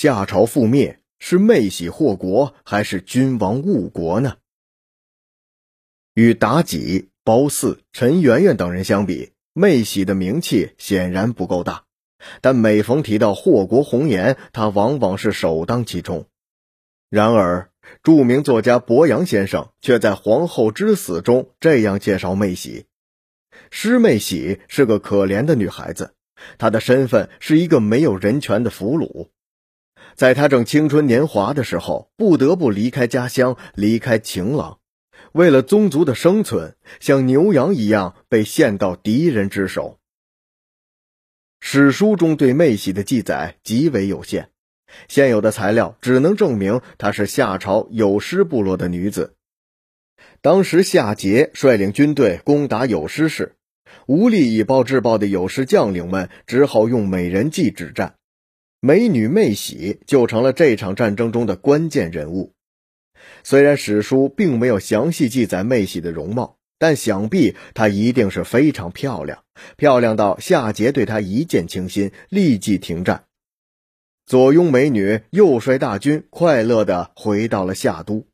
夏朝覆灭是妹喜祸国，还是君王误国呢？与妲己、褒姒、陈圆圆等人相比，妹喜的名气显然不够大。但每逢提到祸国红颜，她往往是首当其冲。然而，著名作家伯阳先生却在《皇后之死》中这样介绍妹喜：师妹喜是个可怜的女孩子，她的身份是一个没有人权的俘虏。在她正青春年华的时候，不得不离开家乡，离开情郎，为了宗族的生存，像牛羊一样被献到敌人之手。史书中对妹喜的记载极为有限，现有的材料只能证明她是夏朝有师部落的女子。当时夏桀率领军队攻打有师时，无力以暴制暴的有师将领们只好用美人计止战，美女妹喜就成了这场战争中的关键人物。虽然史书并没有详细记载妹喜的容貌。但想必她一定是非常漂亮，漂亮到夏桀对她一见倾心，立即停战。左拥美女，右率大军，快乐的回到了夏都。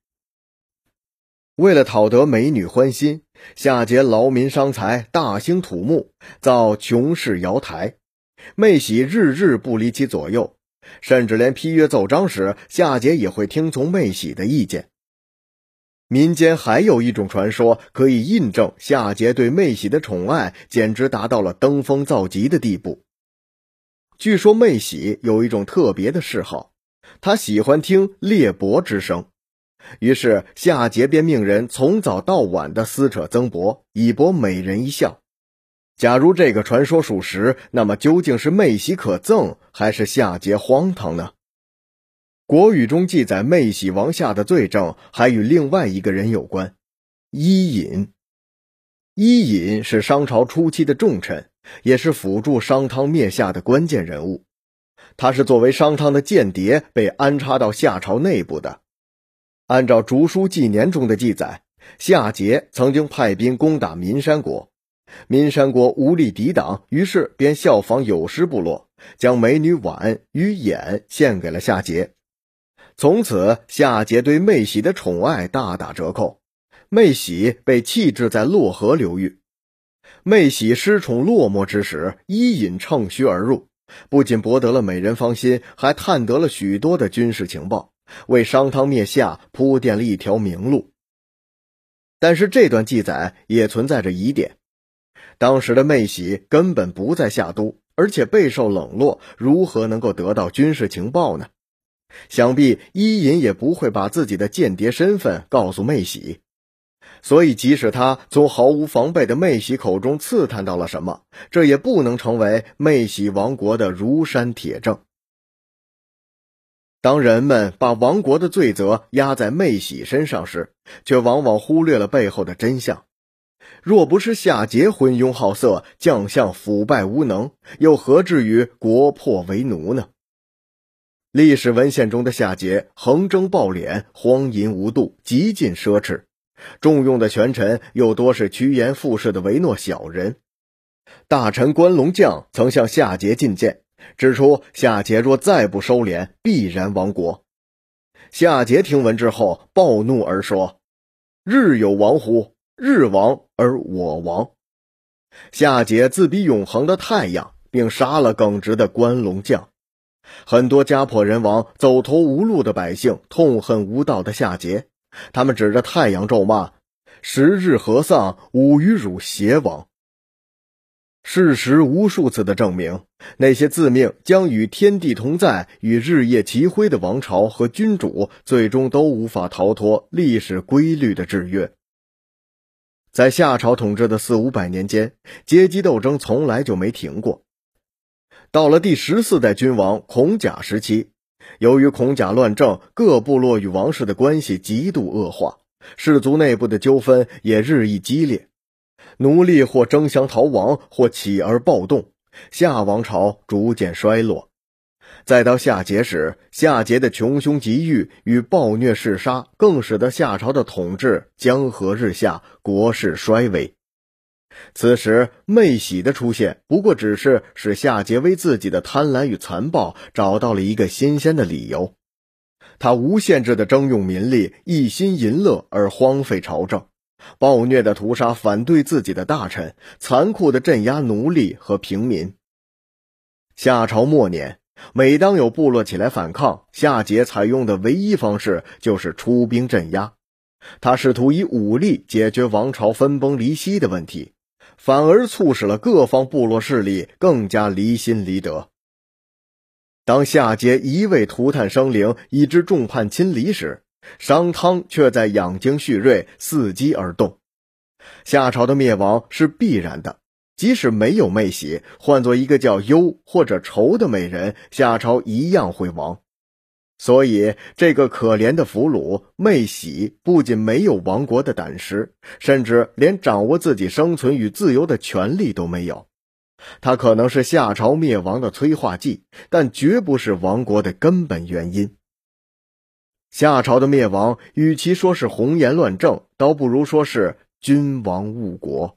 为了讨得美女欢心，夏桀劳民伤财，大兴土木，造琼室瑶台。妹喜日日不离其左右，甚至连批阅奏章时，夏桀也会听从妹喜的意见。民间还有一种传说，可以印证夏桀对妹喜的宠爱简直达到了登峰造极的地步。据说妹喜有一种特别的嗜好，她喜欢听裂帛之声，于是夏桀便命人从早到晚的撕扯曾帛，以博美人一笑。假如这个传说属实，那么究竟是妹喜可憎，还是夏桀荒唐呢？国语中记载妹喜王夏的罪证，还与另外一个人有关——伊尹。伊尹是商朝初期的重臣，也是辅助商汤灭夏的关键人物。他是作为商汤的间谍被安插到夏朝内部的。按照《竹书纪年》中的记载，夏桀曾经派兵攻打岷山国，岷山国无力抵挡，于是便效仿有失部落，将美女婉与偃献给了夏桀。从此，夏桀对妹喜的宠爱大打折扣，妹喜被弃置在洛河流域。妹喜失宠落寞之时，伊尹乘虚而入，不仅博得了美人芳心，还探得了许多的军事情报，为商汤灭夏铺垫了一条明路。但是，这段记载也存在着疑点：当时的妹喜根本不在夏都，而且备受冷落，如何能够得到军事情报呢？想必伊尹也不会把自己的间谍身份告诉妹喜，所以即使他从毫无防备的妹喜口中刺探到了什么，这也不能成为妹喜亡国的如山铁证。当人们把亡国的罪责压在妹喜身上时，却往往忽略了背后的真相。若不是夏桀昏庸好色，将相腐败无能，又何至于国破为奴呢？历史文献中的夏桀横征暴敛、荒淫无度、极尽奢侈，重用的权臣又多是趋炎附势的唯诺小人。大臣关龙将曾向夏桀进谏，指出夏桀若再不收敛，必然亡国。夏桀听闻之后，暴怒而说：“日有亡乎？日亡而我亡。”夏桀自比永恒的太阳，并杀了耿直的关龙将。很多家破人亡、走投无路的百姓痛恨无道的夏桀，他们指着太阳咒骂：“十日何丧，吾与汝偕亡。”事实无数次的证明，那些自命将与天地同在、与日夜齐辉的王朝和君主，最终都无法逃脱历史规律的制约。在夏朝统治的四五百年间，阶级斗争从来就没停过。到了第十四代君王孔甲时期，由于孔甲乱政，各部落与王室的关系极度恶化，氏族内部的纠纷也日益激烈，奴隶或争相逃亡，或起而暴动，夏王朝逐渐衰落。再到夏桀时，夏桀的穷凶极欲与暴虐嗜杀，更使得夏朝的统治江河日下，国势衰微。此时，妹喜的出现不过只是使夏桀为自己的贪婪与残暴找到了一个新鲜的理由。他无限制的征用民力，一心淫乐而荒废朝政，暴虐的屠杀反对自己的大臣，残酷的镇压奴隶和平民。夏朝末年，每当有部落起来反抗，夏桀采用的唯一方式就是出兵镇压。他试图以武力解决王朝分崩离析的问题。反而促使了各方部落势力更加离心离德。当夏桀一味涂炭生灵，以致众叛亲离时，商汤却在养精蓄锐，伺机而动。夏朝的灭亡是必然的，即使没有妹喜，换做一个叫忧或者愁的美人，夏朝一样会亡。所以，这个可怜的俘虏妹喜不仅没有亡国的胆识，甚至连掌握自己生存与自由的权利都没有。他可能是夏朝灭亡的催化剂，但绝不是亡国的根本原因。夏朝的灭亡，与其说是红颜乱政，倒不如说是君王误国。